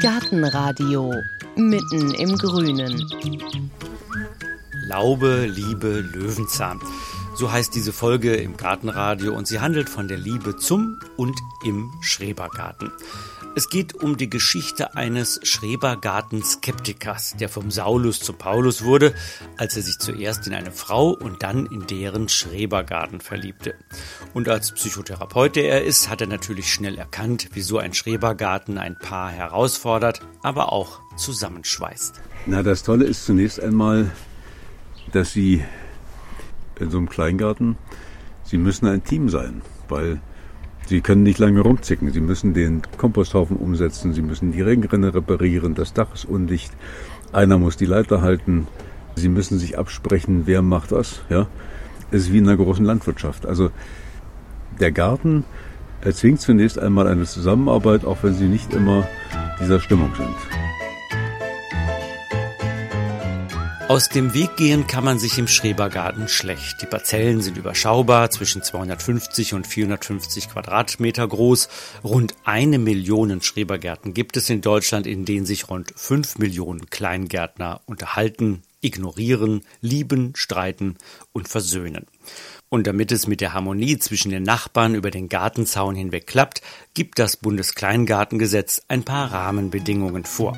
Gartenradio mitten im Grünen. Laube, Liebe, Löwenzahn. So heißt diese Folge im Gartenradio und sie handelt von der Liebe zum und im Schrebergarten. Es geht um die Geschichte eines Schrebergarten-Skeptikers, der vom Saulus zum Paulus wurde, als er sich zuerst in eine Frau und dann in deren Schrebergarten verliebte. Und als Psychotherapeut, der er ist, hat er natürlich schnell erkannt, wieso ein Schrebergarten ein Paar herausfordert, aber auch zusammenschweißt. Na, das Tolle ist zunächst einmal, dass Sie in so einem Kleingarten, Sie müssen ein Team sein, weil Sie können nicht lange rumzicken. Sie müssen den Komposthaufen umsetzen, Sie müssen die Regenrinne reparieren, das Dach ist undicht, einer muss die Leiter halten, Sie müssen sich absprechen, wer macht was. Ja? Es ist wie in einer großen Landwirtschaft. Also der Garten erzwingt zunächst einmal eine Zusammenarbeit, auch wenn Sie nicht immer dieser Stimmung sind. Aus dem Weg gehen kann man sich im Schrebergarten schlecht. Die Parzellen sind überschaubar, zwischen 250 und 450 Quadratmeter groß. Rund eine Million Schrebergärten gibt es in Deutschland, in denen sich rund fünf Millionen Kleingärtner unterhalten, ignorieren, lieben, streiten und versöhnen. Und damit es mit der Harmonie zwischen den Nachbarn über den Gartenzaun hinweg klappt, gibt das Bundeskleingartengesetz ein paar Rahmenbedingungen vor.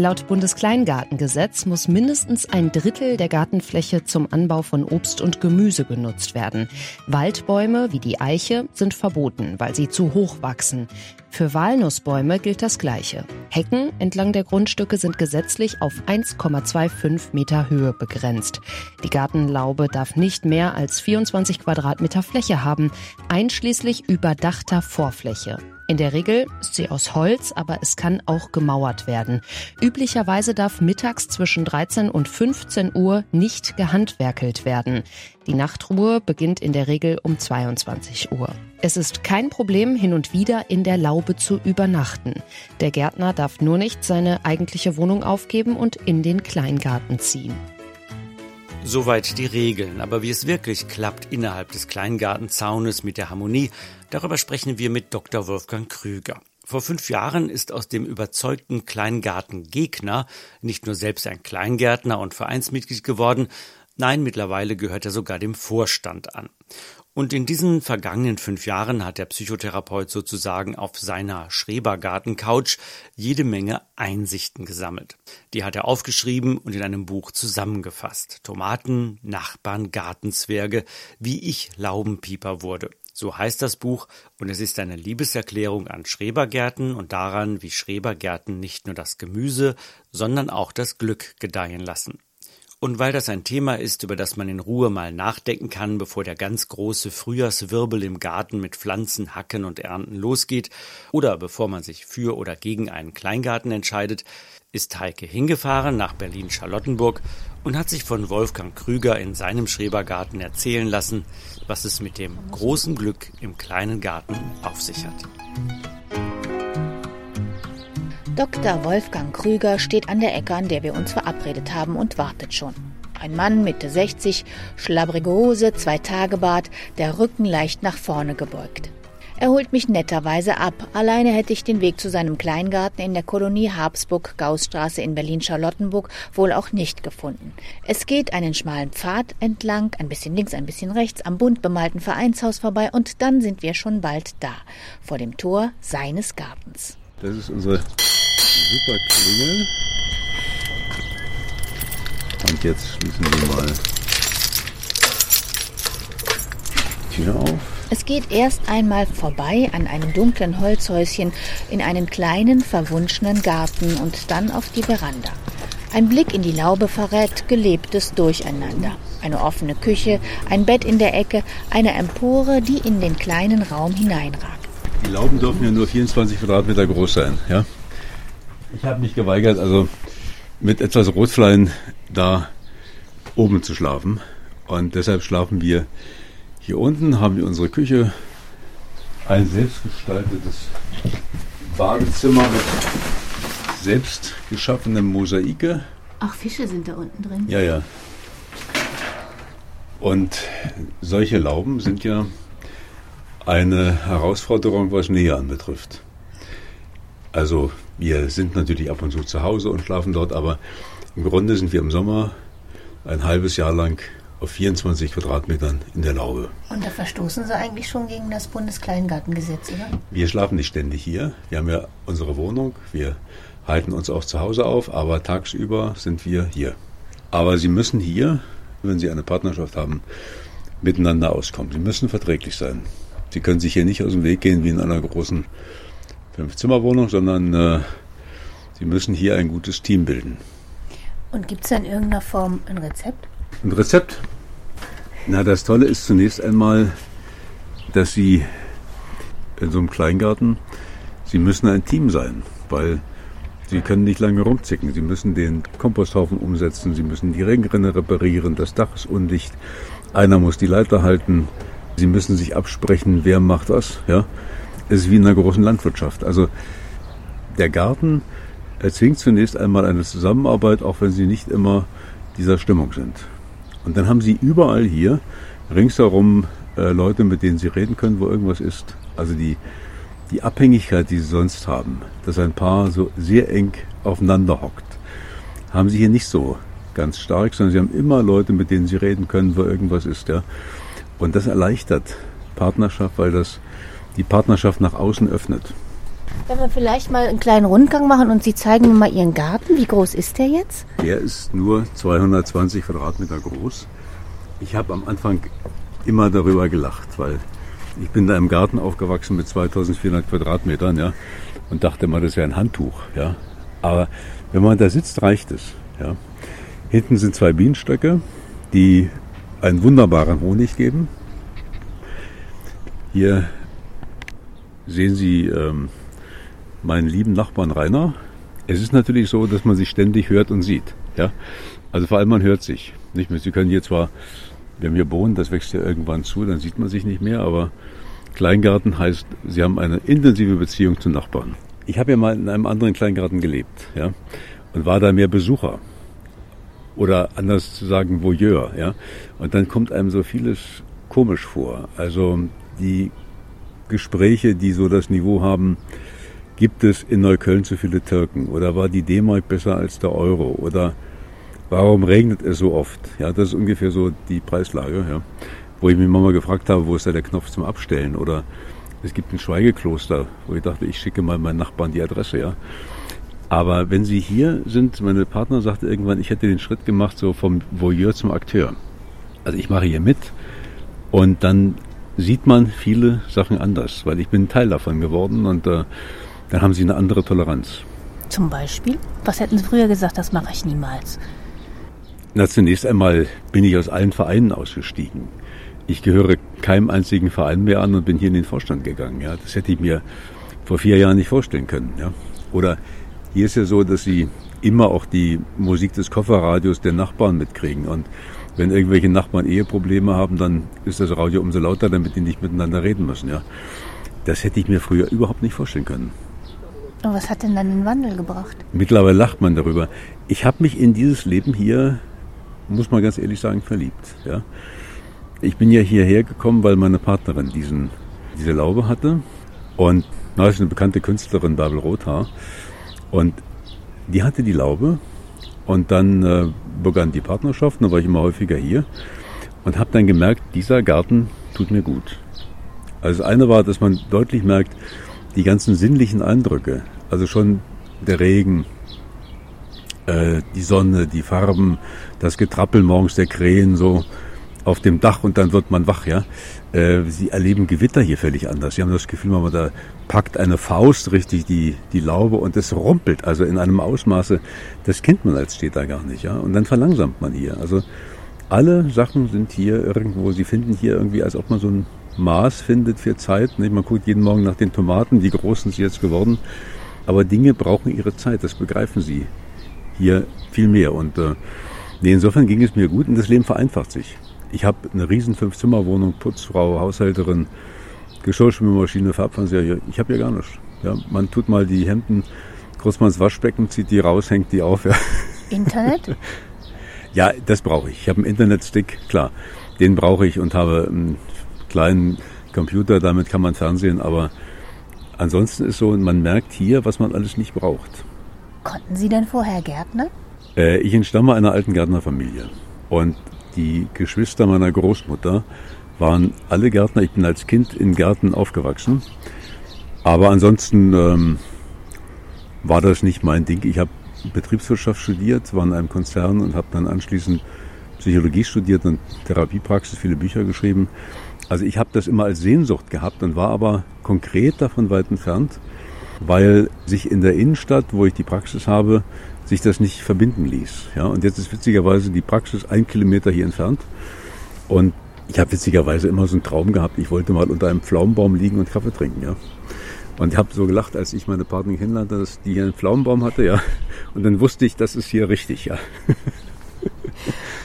Laut Bundeskleingartengesetz muss mindestens ein Drittel der Gartenfläche zum Anbau von Obst und Gemüse genutzt werden. Waldbäume wie die Eiche sind verboten, weil sie zu hoch wachsen. Für Walnussbäume gilt das Gleiche. Hecken entlang der Grundstücke sind gesetzlich auf 1,25 Meter Höhe begrenzt. Die Gartenlaube darf nicht mehr als 24 Quadratmeter Fläche haben, einschließlich überdachter Vorfläche. In der Regel ist sie aus Holz, aber es kann auch gemauert werden. Üblicherweise darf mittags zwischen 13 und 15 Uhr nicht gehandwerkelt werden. Die Nachtruhe beginnt in der Regel um 22 Uhr. Es ist kein Problem, hin und wieder in der Laube zu übernachten. Der Gärtner darf nur nicht seine eigentliche Wohnung aufgeben und in den Kleingarten ziehen. Soweit die Regeln, aber wie es wirklich klappt innerhalb des Kleingartenzaunes mit der Harmonie, darüber sprechen wir mit Dr. Wolfgang Krüger. Vor fünf Jahren ist aus dem überzeugten Kleingartengegner nicht nur selbst ein Kleingärtner und Vereinsmitglied geworden, nein, mittlerweile gehört er sogar dem Vorstand an. Und in diesen vergangenen fünf Jahren hat der Psychotherapeut sozusagen auf seiner Schrebergarten-Couch jede Menge Einsichten gesammelt. Die hat er aufgeschrieben und in einem Buch zusammengefasst. Tomaten, Nachbarn, Gartenzwerge, wie ich Laubenpieper wurde. So heißt das Buch und es ist eine Liebeserklärung an Schrebergärten und daran, wie Schrebergärten nicht nur das Gemüse, sondern auch das Glück gedeihen lassen. Und weil das ein Thema ist, über das man in Ruhe mal nachdenken kann, bevor der ganz große Frühjahrswirbel im Garten mit Pflanzen, Hacken und Ernten losgeht, oder bevor man sich für oder gegen einen Kleingarten entscheidet, ist Heike hingefahren nach Berlin-Charlottenburg und hat sich von Wolfgang Krüger in seinem Schrebergarten erzählen lassen, was es mit dem großen Glück im kleinen Garten auf sich hat. Dr. Wolfgang Krüger steht an der Ecke, an der wir uns verabredet haben und wartet schon. Ein Mann Mitte 60, schlabbrige Hose, zwei Tagebart, der Rücken leicht nach vorne gebeugt. Er holt mich netterweise ab. Alleine hätte ich den Weg zu seinem Kleingarten in der Kolonie Habsburg-Gaußstraße in Berlin-Charlottenburg wohl auch nicht gefunden. Es geht einen schmalen Pfad entlang, ein bisschen links, ein bisschen rechts, am bunt bemalten Vereinshaus vorbei und dann sind wir schon bald da, vor dem Tor seines Gartens. Das ist unsere super Klingel. Und jetzt schließen wir mal die Tür auf. Es geht erst einmal vorbei an einem dunklen Holzhäuschen in einen kleinen, verwunschenen Garten und dann auf die Veranda. Ein Blick in die Laube verrät gelebtes Durcheinander. Eine offene Küche, ein Bett in der Ecke, eine Empore, die in den kleinen Raum hineinragt. Die Lauben dürfen ja nur 24 Quadratmeter groß sein, ja? Ich habe mich geweigert, also mit etwas Rotflein da oben zu schlafen. Und deshalb schlafen wir hier unten, haben wir unsere Küche, ein selbstgestaltetes Badezimmer mit selbst geschaffenem Mosaike. Auch Fische sind da unten drin. Ja, ja. Und solche Lauben sind ja eine Herausforderung, was Nähe anbetrifft. Also wir sind natürlich ab und zu zu Hause und schlafen dort, aber im Grunde sind wir im Sommer ein halbes Jahr lang auf 24 Quadratmetern in der Laube. Und da verstoßen Sie eigentlich schon gegen das Bundeskleingartengesetz, oder? Wir schlafen nicht ständig hier. Wir haben ja unsere Wohnung. Wir halten uns auch zu Hause auf, aber tagsüber sind wir hier. Aber Sie müssen hier, wenn Sie eine Partnerschaft haben, miteinander auskommen. Sie müssen verträglich sein. Sie können sich hier nicht aus dem Weg gehen wie in einer großen Fünf-Zimmer-Wohnung, sondern äh, Sie müssen hier ein gutes Team bilden. Und gibt es da in irgendeiner Form ein Rezept? Ein Rezept? Na, das Tolle ist zunächst einmal, dass Sie in so einem Kleingarten, Sie müssen ein Team sein, weil Sie können nicht lange rumzicken. Sie müssen den Komposthaufen umsetzen, Sie müssen die Regenrinne reparieren, das Dach ist undicht, einer muss die Leiter halten, Sie müssen sich absprechen, wer macht was. Ja? Es ist wie in einer großen Landwirtschaft. Also der Garten erzwingt zunächst einmal eine Zusammenarbeit, auch wenn Sie nicht immer dieser Stimmung sind. Und dann haben sie überall hier ringsherum äh, Leute, mit denen sie reden können, wo irgendwas ist. Also die, die Abhängigkeit, die sie sonst haben, dass ein Paar so sehr eng aufeinander hockt, haben sie hier nicht so ganz stark, sondern sie haben immer Leute, mit denen sie reden können, wo irgendwas ist. Ja. Und das erleichtert Partnerschaft, weil das die Partnerschaft nach außen öffnet. Wenn wir vielleicht mal einen kleinen Rundgang machen und Sie zeigen mir mal Ihren Garten. Wie groß ist der jetzt? Der ist nur 220 Quadratmeter groß. Ich habe am Anfang immer darüber gelacht, weil ich bin da im Garten aufgewachsen mit 2400 Quadratmetern, ja, und dachte immer, das wäre ein Handtuch, ja. Aber wenn man da sitzt, reicht es, ja. Hinten sind zwei Bienenstöcke, die einen wunderbaren Honig geben. Hier sehen Sie ähm, meinen lieben Nachbarn Rainer. Es ist natürlich so, dass man sich ständig hört und sieht. Ja? Also vor allem man hört sich. Nicht mehr. Sie können hier zwar, wir wohnen, das wächst ja irgendwann zu, dann sieht man sich nicht mehr, aber Kleingarten heißt, Sie haben eine intensive Beziehung zu Nachbarn. Ich habe ja mal in einem anderen Kleingarten gelebt, ja, und war da mehr Besucher. Oder anders zu sagen, Voyeur, ja. Und dann kommt einem so vieles komisch vor. Also die Gespräche, die so das Niveau haben, gibt es in Neukölln zu viele Türken? Oder war die D-Mark besser als der Euro? Oder warum regnet es so oft? Ja, das ist ungefähr so die Preislage, ja. Wo ich mich mal gefragt habe, wo ist da der Knopf zum Abstellen? Oder es gibt ein Schweigekloster, wo ich dachte, ich schicke mal meinen Nachbarn die Adresse, ja. Aber wenn Sie hier sind, meine Partner sagte irgendwann, ich hätte den Schritt gemacht, so vom Voyeur zum Akteur. Also ich mache hier mit und dann sieht man viele Sachen anders, weil ich bin Teil davon geworden und äh, dann haben sie eine andere Toleranz. Zum Beispiel? Was hätten Sie früher gesagt, das mache ich niemals? Na, zunächst einmal bin ich aus allen Vereinen ausgestiegen. Ich gehöre keinem einzigen Verein mehr an und bin hier in den Vorstand gegangen. Ja, das hätte ich mir vor vier Jahren nicht vorstellen können. Ja. Oder hier ist ja so, dass sie immer auch die Musik des Kofferradios der Nachbarn mitkriegen. Und wenn irgendwelche Nachbarn Eheprobleme haben, dann ist das Radio umso lauter, damit die nicht miteinander reden müssen. Ja. Das hätte ich mir früher überhaupt nicht vorstellen können. Und was hat denn dann den Wandel gebracht? Mittlerweile lacht man darüber. Ich habe mich in dieses Leben hier, muss man ganz ehrlich sagen, verliebt. Ja. Ich bin ja hierher gekommen, weil meine Partnerin diesen, diese Laube hatte. Und na, ist eine bekannte Künstlerin, Babel Rothaar. Und die hatte die Laube. Und dann äh, begann die Partnerschaft. Dann war ich immer häufiger hier. Und habe dann gemerkt, dieser Garten tut mir gut. Also das eine war, dass man deutlich merkt, die ganzen sinnlichen Eindrücke, also schon der Regen, äh, die Sonne, die Farben, das Getrappel morgens der Krähen so auf dem Dach und dann wird man wach, ja. Äh, sie erleben Gewitter hier völlig anders. Sie haben das Gefühl, man da packt eine Faust richtig die, die Laube und es rumpelt, also in einem Ausmaße, das kennt man als Städter gar nicht, ja. Und dann verlangsamt man hier. Also alle Sachen sind hier irgendwo, sie finden hier irgendwie, als ob man so ein Maß findet für Zeit. Nicht? Man guckt jeden Morgen nach den Tomaten, wie groß sind sie jetzt geworden. Aber Dinge brauchen ihre Zeit, das begreifen sie hier viel mehr. Und äh, nee, insofern ging es mir gut und das Leben vereinfacht sich. Ich habe eine riesen Fünf-Zimmer-Wohnung, Putzfrau, Haushälterin, Geschirrspülmaschine, Farbfernseher. Ich habe hier gar nichts. Ja, man tut mal die Hemden ins Waschbecken, zieht die raus, hängt die auf. Ja. Internet? ja, das brauche ich. Ich habe einen Internetstick, klar. Den brauche ich und habe einen kleinen Computer, damit kann man Fernsehen, aber ansonsten ist so, man merkt hier, was man alles nicht braucht. Konnten Sie denn vorher Gärtner? Äh, ich entstamme einer alten Gärtnerfamilie. Und die Geschwister meiner Großmutter waren alle Gärtner. Ich bin als Kind in Gärten aufgewachsen. Aber ansonsten ähm, war das nicht mein Ding. Ich habe Betriebswirtschaft studiert, war in einem Konzern und habe dann anschließend Psychologie studiert und Therapiepraxis, viele Bücher geschrieben. Also ich habe das immer als Sehnsucht gehabt und war aber konkret davon weit entfernt, weil sich in der Innenstadt, wo ich die Praxis habe, sich das nicht verbinden ließ. Ja, und jetzt ist witzigerweise die Praxis ein Kilometer hier entfernt. Und ich habe witzigerweise immer so einen Traum gehabt, ich wollte mal unter einem Pflaumenbaum liegen und Kaffee trinken. Ja. Und ich habe so gelacht, als ich meine Partnerin kennenlernte, dass die hier einen Pflaumenbaum hatte, ja. Und dann wusste ich, das ist hier richtig, ja.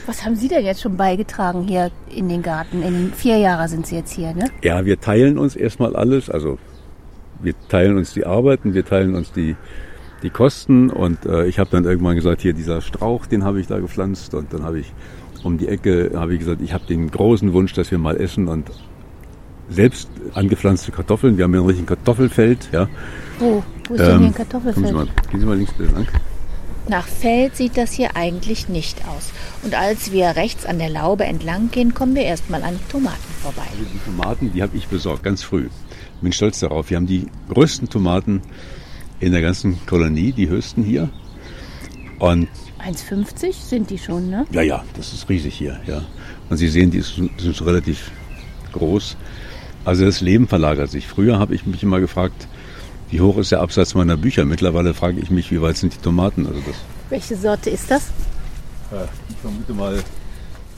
Was haben Sie denn jetzt schon beigetragen hier in den Garten? In vier Jahren sind Sie jetzt hier, ne? Ja, wir teilen uns erstmal alles. Also wir teilen uns die Arbeiten, wir teilen uns die, die Kosten. Und äh, ich habe dann irgendwann gesagt, hier dieser Strauch, den habe ich da gepflanzt. Und dann habe ich um die Ecke, habe ich gesagt, ich habe den großen Wunsch, dass wir mal essen und selbst angepflanzte Kartoffeln. Wir haben hier ein richtiges Kartoffelfeld. Ja. Wo? Wo ist ähm, denn hier ein Kartoffelfeld? Kommen Sie mal, gehen Sie mal links bitte lang. Nach Feld sieht das hier eigentlich nicht aus. Und als wir rechts an der Laube entlang gehen, kommen wir erstmal an Tomaten vorbei. Also die Tomaten, die habe ich besorgt, ganz früh. Bin stolz darauf. Wir haben die größten Tomaten in der ganzen Kolonie, die höchsten hier. Und 1,50 sind die schon, ne? Ja, ja, das ist riesig hier, ja. Und Sie sehen, die sind relativ groß. Also das Leben verlagert sich. Früher habe ich mich immer gefragt, wie hoch ist der Absatz meiner Bücher? Mittlerweile frage ich mich, wie weit sind die Tomaten? Also das, Welche Sorte ist das? Äh, ich vermute mal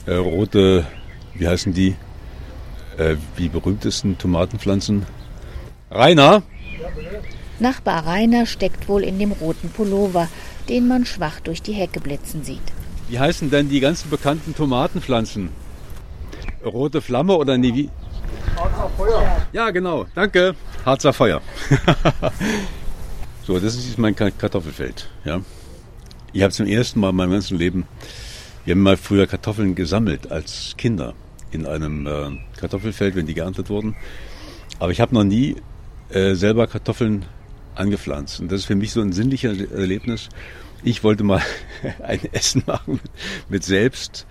äh, rote, wie heißen die? Äh, die berühmtesten Tomatenpflanzen. Rainer? Nachbar Rainer steckt wohl in dem roten Pullover, den man schwach durch die Hecke blitzen sieht. Wie heißen denn die ganzen bekannten Tomatenpflanzen? Rote Flamme oder nie? Ja, genau. Danke. Harzer Feuer. so, das ist mein Kartoffelfeld. Ja. Ich habe zum ersten Mal in meinem ganzen Leben, wir haben mal früher Kartoffeln gesammelt als Kinder in einem äh, Kartoffelfeld, wenn die geerntet wurden. Aber ich habe noch nie äh, selber Kartoffeln angepflanzt. Und das ist für mich so ein sinnliches Erlebnis. Ich wollte mal ein Essen machen mit selbst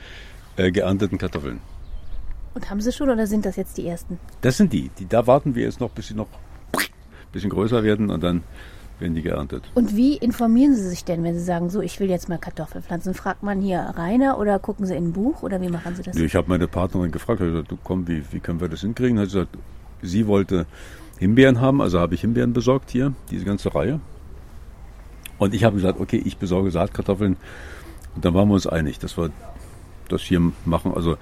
äh, geernteten Kartoffeln. Und haben Sie schon oder sind das jetzt die ersten? Das sind die. die da warten wir jetzt noch, bis sie noch ein bisschen größer werden und dann werden die geerntet. Und wie informieren Sie sich denn, wenn Sie sagen, so, ich will jetzt mal Kartoffeln pflanzen? Fragt man hier Rainer oder gucken Sie in ein Buch oder wie machen Sie das? Ich habe meine Partnerin gefragt, habe gesagt, du komm, wie, wie können wir das hinkriegen? Hat gesagt, sie wollte Himbeeren haben, also habe ich Himbeeren besorgt hier, diese ganze Reihe. Und ich habe gesagt, okay, ich besorge Saatkartoffeln. Und dann waren wir uns einig, dass wir das hier machen. Also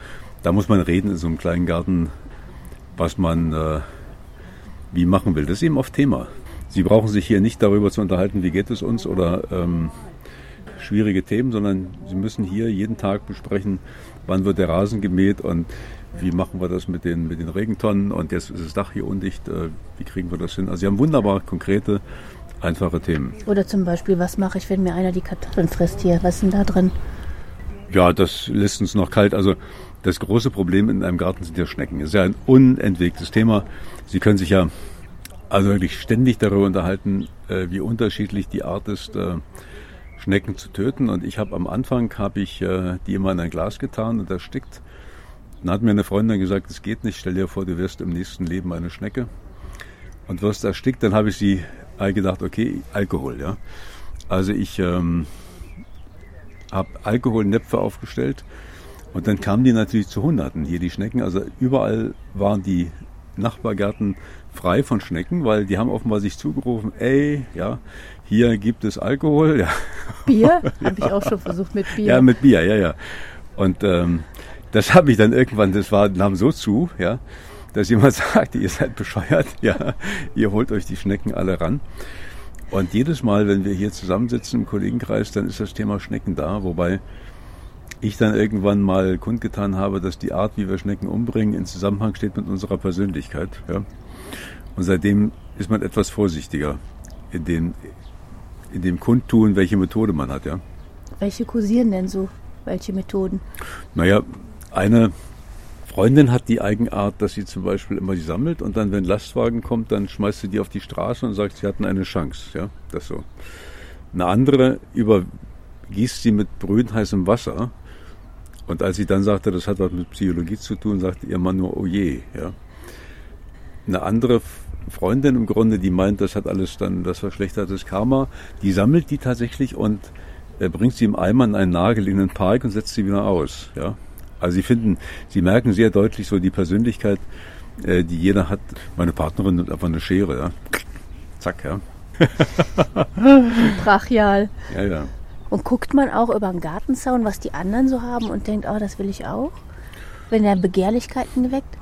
da muss man reden in so einem kleinen Garten, was man äh, wie machen will. Das ist eben oft Thema. Sie brauchen sich hier nicht darüber zu unterhalten, wie geht es uns oder ähm, schwierige Themen, sondern Sie müssen hier jeden Tag besprechen, wann wird der Rasen gemäht und wie machen wir das mit den, mit den Regentonnen und jetzt ist das Dach hier undicht, äh, wie kriegen wir das hin? Also Sie haben wunderbar konkrete, einfache Themen. Oder zum Beispiel, was mache ich, wenn mir einer die Kartoffeln frisst hier? Was ist denn da drin? Ja, das lässt uns noch kalt. Also das große Problem in einem Garten sind ja Schnecken. Das ist ja ein unentwegtes Thema. Sie können sich ja also wirklich ständig darüber unterhalten, äh, wie unterschiedlich die Art ist, äh, Schnecken zu töten. Und ich habe am Anfang habe ich äh, die immer in ein Glas getan und erstickt. Dann hat mir eine Freundin gesagt, es geht nicht. Stell dir vor, du wirst im nächsten Leben eine Schnecke und wirst erstickt. Dann habe ich sie gedacht, okay, Alkohol, ja. Also ich ähm, habe Alkoholnäpfe aufgestellt und dann kamen die natürlich zu Hunderten hier, die Schnecken. Also überall waren die Nachbargärten frei von Schnecken, weil die haben offenbar sich zugerufen, ey, ja, hier gibt es Alkohol. Ja. Bier? ja. Habe ich auch schon versucht mit Bier. Ja, mit Bier, ja, ja. Und ähm, das habe ich dann irgendwann, das war, nahm so zu, ja, dass jemand sagte, ihr seid bescheuert, ja, ihr holt euch die Schnecken alle ran. Und jedes Mal, wenn wir hier zusammensitzen im Kollegenkreis, dann ist das Thema Schnecken da, wobei ich dann irgendwann mal kundgetan habe, dass die Art, wie wir Schnecken umbringen, in Zusammenhang steht mit unserer Persönlichkeit. Ja. Und seitdem ist man etwas vorsichtiger in dem, in dem Kundtun, welche Methode man hat. Ja. Welche kursieren denn so? Welche Methoden? Naja, eine Freundin hat die Eigenart, dass sie zum Beispiel immer die sammelt und dann, wenn Lastwagen kommt, dann schmeißt sie die auf die Straße und sagt, sie hatten eine Chance. Ja, das so. Eine andere übergießt sie mit brühenheißem Wasser. Und als sie dann sagte, das hat was mit Psychologie zu tun, sagte ihr Mann nur, oh je. Ja. Eine andere Freundin im Grunde, die meint, das hat alles dann das verschlechtertes Karma, die sammelt die tatsächlich und äh, bringt sie im Eimer in einen nahegelegenen Park und setzt sie wieder aus. Ja. Also sie finden, sie merken sehr deutlich so die Persönlichkeit, äh, die jeder hat. Meine Partnerin nimmt einfach eine Schere, ja. Zack, ja. Brachial. Ja, ja. Und guckt man auch über den Gartenzaun, was die anderen so haben und denkt, oh, das will ich auch? Wenn er Begehrlichkeiten weckt?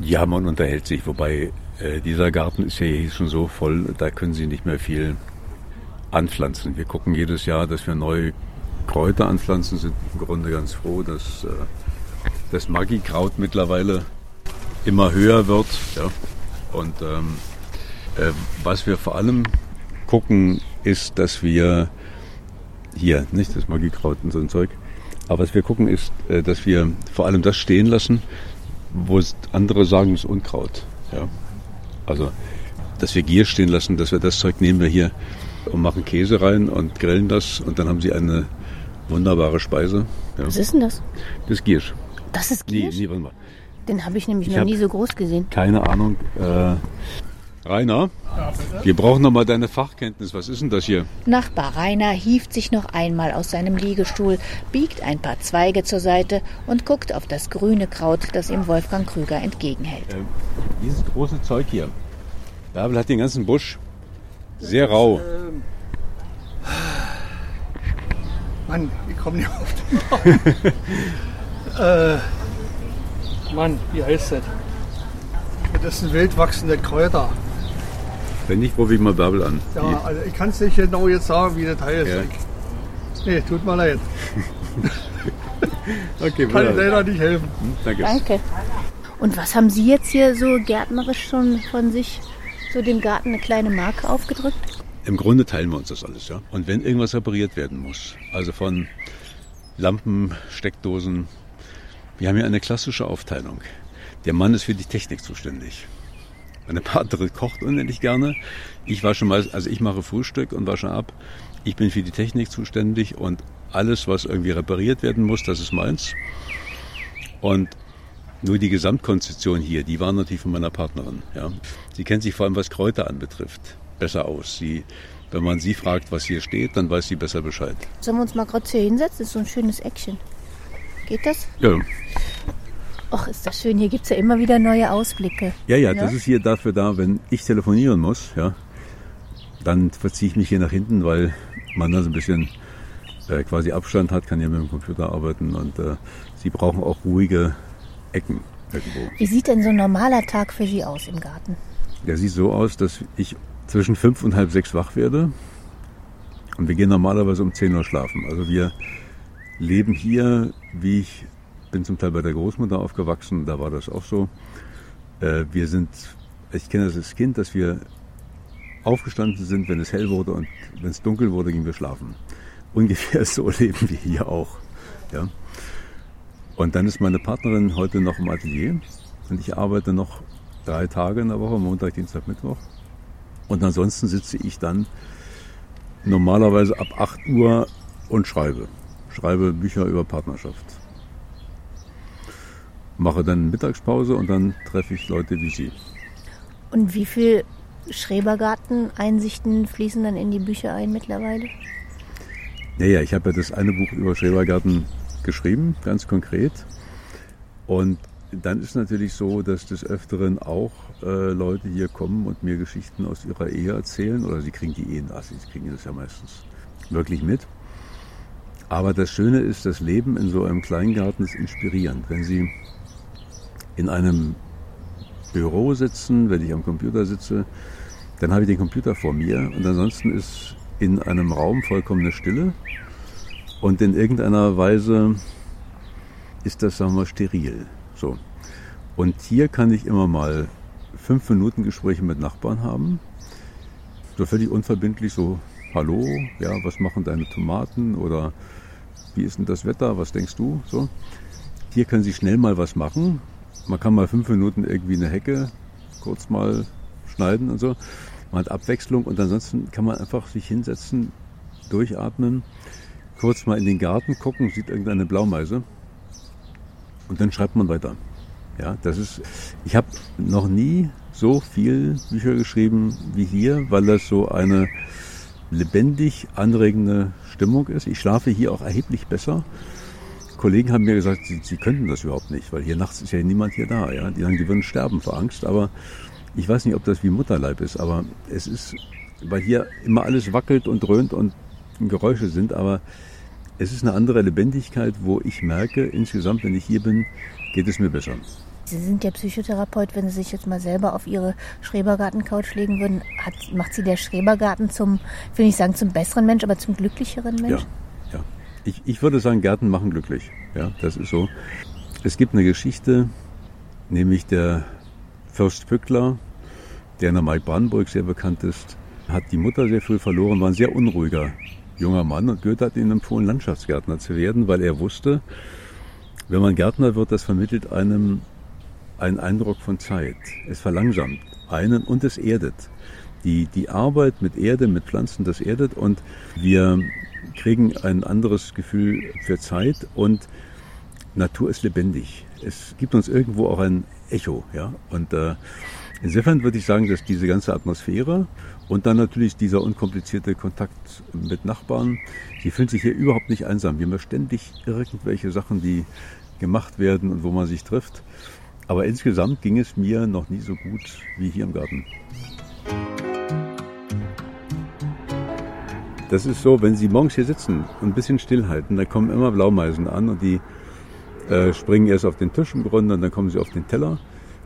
Ja, man unterhält sich, wobei äh, dieser Garten ist ja hier schon so voll, da können Sie nicht mehr viel anpflanzen. Wir gucken jedes Jahr, dass wir neue Kräuter anpflanzen, sind im Grunde ganz froh, dass äh, das Maggi-Kraut mittlerweile immer höher wird. Ja. Und ähm, äh, was wir vor allem gucken, ist, dass wir hier, nicht das Maggi-Kraut und so ein Zeug, aber was wir gucken ist, äh, dass wir vor allem das stehen lassen, wo andere sagen, es ist Unkraut. Ja. Also, dass wir Gier stehen lassen, dass wir das Zeug nehmen wir hier und machen Käse rein und grillen das und dann haben sie eine wunderbare Speise. Ja. Was ist denn das? Das ist Giersch. Das ist Giersch? Nee, nee, warte mal. Den habe ich nämlich Ich noch nie so groß gesehen. Keine Ahnung. Äh, Rainer, wir brauchen noch mal deine Fachkenntnis. Was ist denn das hier? Nachbar Rainer hieft sich noch einmal aus seinem Liegestuhl, biegt ein paar Zweige zur Seite und guckt auf das grüne Kraut, das ihm Wolfgang Krüger entgegenhält. Äh, dieses große Zeug hier. Bärbel hat den ganzen Busch. Sehr rau. Mann, ich komme nicht auf den Namen. äh, Mann, wie heißt das? Das sind wild wachsende Kräuter. Wenn nicht, rufe ich mal Bärbel an. Ja, also ich kann es nicht genau jetzt sagen, wie das heißt. Ja. Ich, nee, tut mir leid. Okay, Kann ich wunderbar. leider nicht helfen. Hm, Danke. Danke. Und was haben Sie jetzt hier so gärtnerisch schon von sich, so dem Garten eine kleine Marke aufgedrückt? Im Grunde teilen wir uns das alles, ja. Und wenn irgendwas repariert werden muss, also von Lampen, Steckdosen, wir haben hier eine klassische Aufteilung. Der Mann ist für die Technik zuständig. Meine Partnerin kocht unendlich gerne. Ich wasche mal, also ich mache Frühstück und wasche ab. Ich bin für die Technik zuständig und alles, was irgendwie repariert werden muss, das ist meins. Und nur die Gesamtkonzeption hier, die war natürlich von meiner Partnerin. Ja. Sie kennt sich vor allem, was Kräuter anbetrifft, besser aus. Sie, wenn man sie fragt, was hier steht, dann weiß sie besser Bescheid. Sollen wir uns mal kurz hier hinsetzen? Das ist so ein schönes Eckchen. Geht das? Ja, Och, ist das schön. Hier gibt es ja immer wieder neue Ausblicke. ja, ja, Ja? das ist hier dafür da, wenn ich telefonieren muss, ja, dann verziehe ich mich hier nach hinten, weil man da so ein bisschen äh, quasi Abstand hat, kann ja mit dem Computer arbeiten und äh, sie brauchen auch ruhige Ecken irgendwo. Wie sieht denn so ein normaler Tag für Sie aus im Garten? Der sieht so aus, dass ich zwischen fünf und halb sechs wach werde. Und wir gehen normalerweise um 10 Uhr schlafen. Also wir leben hier, wie ich bin zum Teil bei der Großmutter aufgewachsen, da war das auch so. Äh, Wir sind, ich kenne das als Kind, dass wir aufgestanden sind, wenn es hell wurde und wenn es dunkel wurde, gingen wir schlafen. Ungefähr so leben wir hier auch. Ja. Und dann ist meine Partnerin heute noch im Atelier und ich arbeite noch drei Tage in der Woche, Montag, Dienstag, Mittwoch. Und ansonsten sitze ich dann normalerweise ab 8 Uhr und schreibe. Schreibe Bücher über Partnerschaft. Mache dann Mittagspause und dann treffe ich Leute wie Sie. Und wie viel Schrebergarten-Einsichten fließen dann in die Bücher ein mittlerweile? Naja, ich habe ja das eine Buch über Schrebergarten geschrieben, ganz konkret. Und dann ist natürlich so, dass des Öfteren auch äh, Leute hier kommen und mir Geschichten aus ihrer Ehe erzählen. Oder sie kriegen die Ehen, also sie kriegen das ja meistens wirklich mit. Aber das Schöne ist, das Leben in so einem Kleingarten ist inspirierend. Wenn Sie in einem Büro sitzen, wenn ich am Computer sitze, dann habe ich den Computer vor mir und ansonsten ist in einem Raum vollkommene Stille und in irgendeiner Weise ist das, sagen wir, steril. So. Und hier kann ich immer mal fünf Minuten Gespräche mit Nachbarn haben. So völlig unverbindlich, so, hallo, ja, was machen deine Tomaten oder wie ist denn das Wetter, was denkst du? So. Hier können Sie schnell mal was machen Man kann mal fünf Minuten irgendwie eine Hecke kurz mal schneiden und so. Man hat Abwechslung und ansonsten kann man einfach sich hinsetzen, durchatmen, kurz mal in den Garten gucken, sieht irgendeine Blaumeise und dann schreibt man weiter. Ja, das ist, ich habe noch nie so viel Bücher geschrieben wie hier, weil das so eine lebendig anregende Stimmung ist. Ich schlafe hier auch erheblich besser. Kollegen haben mir gesagt, sie, sie könnten das überhaupt nicht, weil hier nachts ist ja niemand hier da. Ja? Die sagen, die würden sterben vor Angst. Aber ich weiß nicht, ob das wie Mutterleib ist, aber es ist, weil hier immer alles wackelt und dröhnt und Geräusche sind, aber es ist eine andere Lebendigkeit, wo ich merke, insgesamt, wenn ich hier bin, geht es mir besser. Sie sind ja Psychotherapeut, wenn Sie sich jetzt mal selber auf Ihre Schrebergarten-Couch legen würden, hat, macht Sie der Schrebergarten zum, will ich sagen, zum besseren Mensch, aber zum glücklicheren Mensch? Ja, ja. Ich, ich würde sagen, Gärten machen glücklich. Ja, das ist so. Es gibt eine Geschichte, nämlich der Fürst Pückler, der in der Mark Brandenburg sehr bekannt ist, hat die Mutter sehr früh verloren, war ein sehr unruhiger junger Mann und Goethe hat ihm empfohlen, Landschaftsgärtner zu werden, weil er wusste, wenn man Gärtner wird, das vermittelt einem einen Eindruck von Zeit. Es verlangsamt einen und es erdet. Die, die Arbeit mit Erde, mit Pflanzen, das erdet und wir kriegen ein anderes Gefühl für Zeit und Natur ist lebendig. Es gibt uns irgendwo auch ein Echo, ja. Und äh, insofern würde ich sagen, dass diese ganze Atmosphäre und dann natürlich dieser unkomplizierte Kontakt mit Nachbarn, die fühlen sich hier überhaupt nicht einsam. Wir haben ja ständig irgendwelche Sachen, die gemacht werden und wo man sich trifft. Aber insgesamt ging es mir noch nie so gut wie hier im Garten. Das ist so, wenn Sie morgens hier sitzen und ein bisschen stillhalten, da kommen immer Blaumeisen an und die äh, springen erst auf den Tisch im Grunde und dann kommen sie auf den Teller.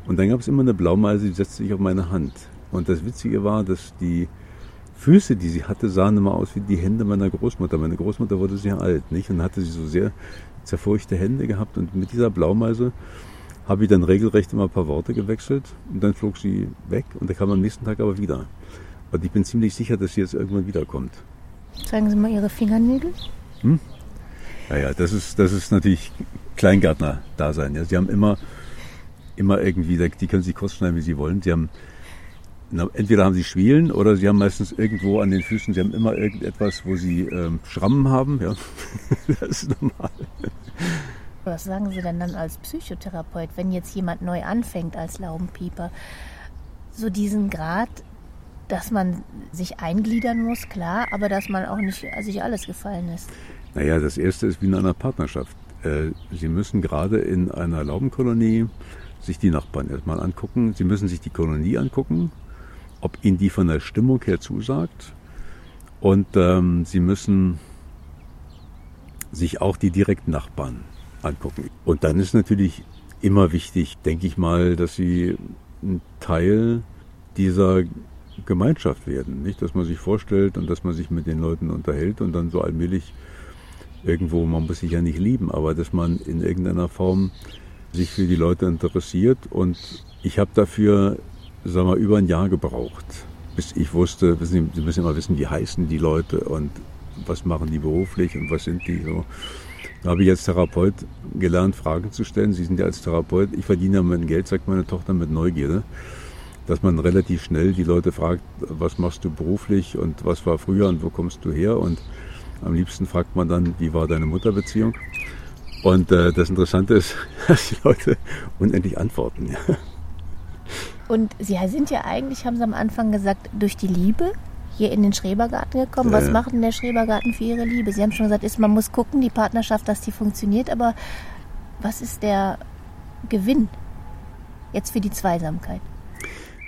Und dann gab es immer eine Blaumeise, die setzte sich auf meine Hand. Und das Witzige war, dass die Füße, die sie hatte, sahen immer aus wie die Hände meiner Großmutter. Meine Großmutter wurde sehr alt, nicht? Und hatte sie so sehr zerfurchte Hände gehabt. Und mit dieser Blaumeise habe ich dann regelrecht immer ein paar Worte gewechselt. Und dann flog sie weg und da kam am nächsten Tag aber wieder. Und ich bin ziemlich sicher, dass sie jetzt irgendwann wiederkommt. Zeigen Sie mal Ihre Fingernägel. Hm? Naja, das ist, das ist natürlich Kleingärtner-Dasein. Ja. Sie haben immer, immer irgendwie, die können sich kurz schneiden, wie sie wollen. Sie haben entweder haben sie Schwielen oder sie haben meistens irgendwo an den Füßen, sie haben immer irgendetwas, wo sie ähm, Schrammen haben. Ja. das ist normal. Was sagen Sie denn dann als Psychotherapeut, wenn jetzt jemand neu anfängt als Laubenpieper? So diesen Grad, dass man sich eingliedern muss, klar, aber dass man auch nicht sich alles gefallen lässt. Naja, das erste ist wie in einer Partnerschaft. Äh, sie müssen gerade in einer Laubenkolonie sich die Nachbarn erstmal angucken. Sie müssen sich die Kolonie angucken ob Ihnen die von der Stimmung her zusagt. Und ähm, Sie müssen sich auch die direkten Nachbarn angucken. Und dann ist natürlich immer wichtig, denke ich mal, dass Sie ein Teil dieser Gemeinschaft werden. Nicht, dass man sich vorstellt und dass man sich mit den Leuten unterhält und dann so allmählich irgendwo, man muss sich ja nicht lieben, aber dass man in irgendeiner Form sich für die Leute interessiert. Und ich habe dafür sagen wir, über ein Jahr gebraucht, bis ich wusste, Sie, Sie müssen immer wissen, wie heißen die Leute und was machen die beruflich und was sind die so. Da habe ich als Therapeut gelernt, Fragen zu stellen. Sie sind ja als Therapeut, ich verdiene ja mein Geld, sagt meine Tochter mit Neugierde, dass man relativ schnell die Leute fragt, was machst du beruflich und was war früher und wo kommst du her und am liebsten fragt man dann, wie war deine Mutterbeziehung? Und äh, das Interessante ist, dass die Leute unendlich antworten. Und Sie sind ja eigentlich, haben Sie am Anfang gesagt, durch die Liebe hier in den Schrebergarten gekommen. Was macht denn der Schrebergarten für Ihre Liebe? Sie haben schon gesagt, ist, man muss gucken, die Partnerschaft, dass die funktioniert, aber was ist der Gewinn jetzt für die Zweisamkeit?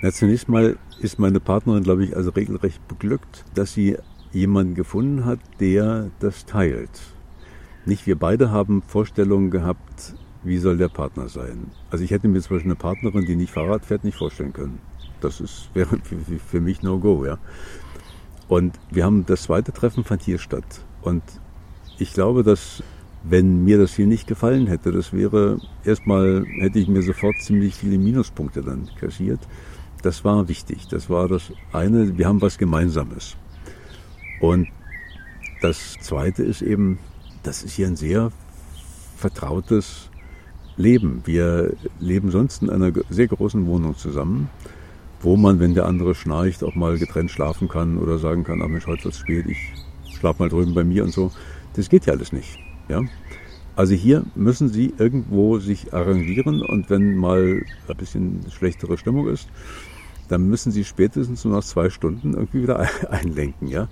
Na, zunächst mal ist meine Partnerin, glaube ich, also regelrecht beglückt, dass sie jemanden gefunden hat, der das teilt. Nicht wir beide haben Vorstellungen gehabt, wie soll der Partner sein? Also ich hätte mir zum Beispiel eine Partnerin, die nicht Fahrrad fährt, nicht vorstellen können. Das ist, wäre für, mich No-Go, ja. Und wir haben das zweite Treffen fand hier statt. Und ich glaube, dass wenn mir das hier nicht gefallen hätte, das wäre erstmal hätte ich mir sofort ziemlich viele Minuspunkte dann kassiert. Das war wichtig. Das war das eine. Wir haben was Gemeinsames. Und das zweite ist eben, das ist hier ein sehr vertrautes leben. Wir leben sonst in einer sehr großen Wohnung zusammen, wo man, wenn der andere schnarcht, auch mal getrennt schlafen kann oder sagen kann, ach Mensch, heute wird's spät, ich schlaf mal drüben bei mir und so. Das geht ja alles nicht. Ja? Also hier müssen Sie irgendwo sich arrangieren und wenn mal ein bisschen schlechtere Stimmung ist, dann müssen Sie spätestens nur nach zwei Stunden irgendwie wieder einlenken. Ja?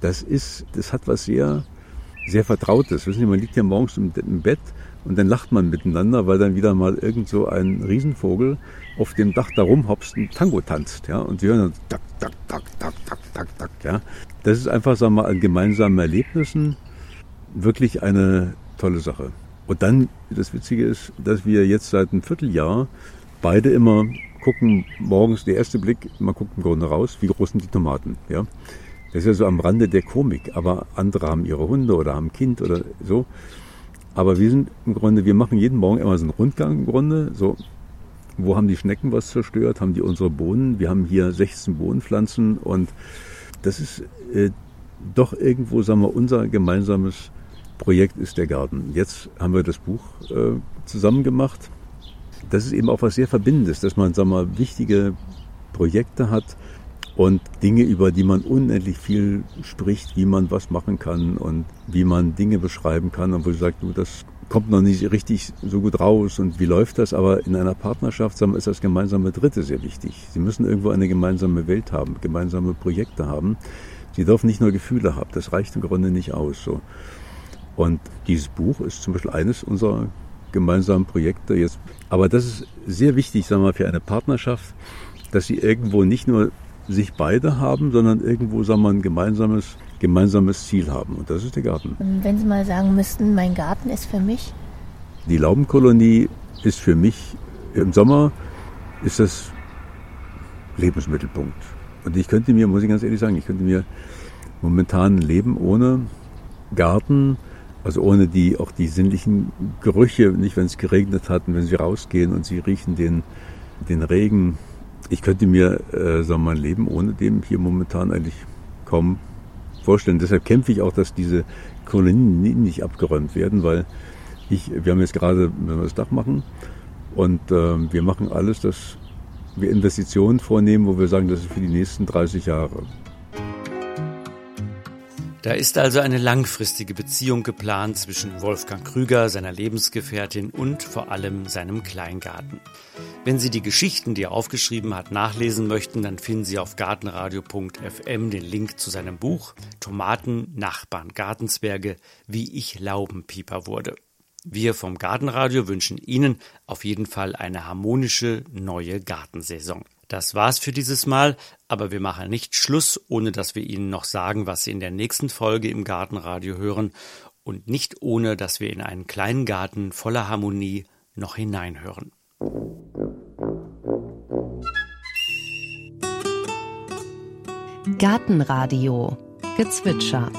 Das ist, das hat was sehr, sehr Vertrautes. Wissen Sie, man liegt ja morgens im, im Bett und dann lacht man miteinander, weil dann wieder mal irgend so ein Riesenvogel auf dem Dach da rumhopst und Tango tanzt, ja, und sie hören dann tak, tak, tak, tak, tak, tak, tak, ja. Das ist einfach, sagen wir mal, an gemeinsamen Erlebnissen wirklich eine tolle Sache. Und dann, das Witzige ist, dass wir jetzt seit einem Vierteljahr beide immer gucken, morgens der erste Blick, man guckt im Grunde raus, wie groß sind die Tomaten, ja. Das ist ja so am Rande der Komik, aber andere haben ihre Hunde oder haben ein Kind oder so. Aber wir sind im Grunde, wir machen jeden Morgen immer so einen Rundgang im Grunde. So, wo haben die Schnecken was zerstört? Haben die unsere Bohnen? Wir haben hier 16 Bohnenpflanzen und das ist äh, doch irgendwo, sagen wir, unser gemeinsames Projekt ist der Garten. Jetzt haben wir das Buch äh, zusammen gemacht. Das ist eben auch was sehr Verbindendes, dass man, sagen wir, wichtige Projekte hat, und Dinge, über die man unendlich viel spricht, wie man was machen kann und wie man Dinge beschreiben kann und wo ich sage, du, das kommt noch nicht richtig so gut raus und wie läuft das, aber in einer Partnerschaft ist das gemeinsame Dritte sehr wichtig. Sie müssen irgendwo eine gemeinsame Welt haben, gemeinsame Projekte haben. Sie dürfen nicht nur Gefühle haben, das reicht im Grunde nicht aus. So. Und dieses Buch ist zum Beispiel eines unserer gemeinsamen Projekte jetzt. Aber das ist sehr wichtig, sagen wir mal, für eine Partnerschaft, dass sie irgendwo nicht nur sich beide haben, sondern irgendwo, sagen wir, ein gemeinsames, gemeinsames Ziel haben. Und das ist der Garten. Und wenn Sie mal sagen müssten, mein Garten ist für mich? Die Laubenkolonie ist für mich im Sommer ist das Lebensmittelpunkt. Und ich könnte mir, muss ich ganz ehrlich sagen, ich könnte mir momentan leben ohne Garten, also ohne die, auch die sinnlichen Gerüche, nicht wenn es geregnet hat und wenn sie rausgehen und sie riechen den, den Regen, ich könnte mir äh, so mein Leben ohne dem hier momentan eigentlich kaum vorstellen. Deshalb kämpfe ich auch, dass diese Kolonien nicht abgeräumt werden, weil ich, wir haben jetzt gerade, wenn wir das Dach machen, und äh, wir machen alles, dass wir Investitionen vornehmen, wo wir sagen, das ist für die nächsten 30 Jahre. Da ist also eine langfristige Beziehung geplant zwischen Wolfgang Krüger, seiner Lebensgefährtin und vor allem seinem Kleingarten. Wenn Sie die Geschichten, die er aufgeschrieben hat, nachlesen möchten, dann finden Sie auf gartenradio.fm den Link zu seinem Buch Tomaten, Nachbarn, Gartenzwerge, wie ich Laubenpieper wurde. Wir vom Gartenradio wünschen Ihnen auf jeden Fall eine harmonische neue Gartensaison. Das war's für dieses Mal, aber wir machen nicht Schluss, ohne dass wir Ihnen noch sagen, was Sie in der nächsten Folge im Gartenradio hören und nicht ohne, dass wir in einen kleinen Garten voller Harmonie noch hineinhören. Gartenradio Gezwitscher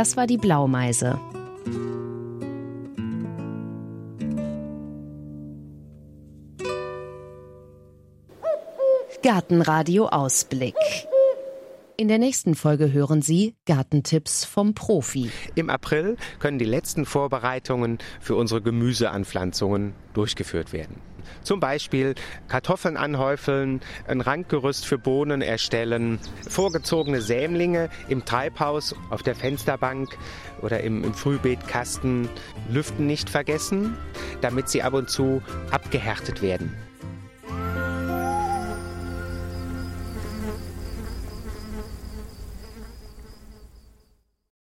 Das war die Blaumeise. Gartenradio Ausblick. In der nächsten Folge hören Sie Gartentipps vom Profi. Im April können die letzten Vorbereitungen für unsere Gemüseanpflanzungen durchgeführt werden. Zum Beispiel Kartoffeln anhäufeln, ein Randgerüst für Bohnen erstellen, vorgezogene Sämlinge im Treibhaus, auf der Fensterbank oder im, im Frühbeetkasten lüften nicht vergessen, damit sie ab und zu abgehärtet werden.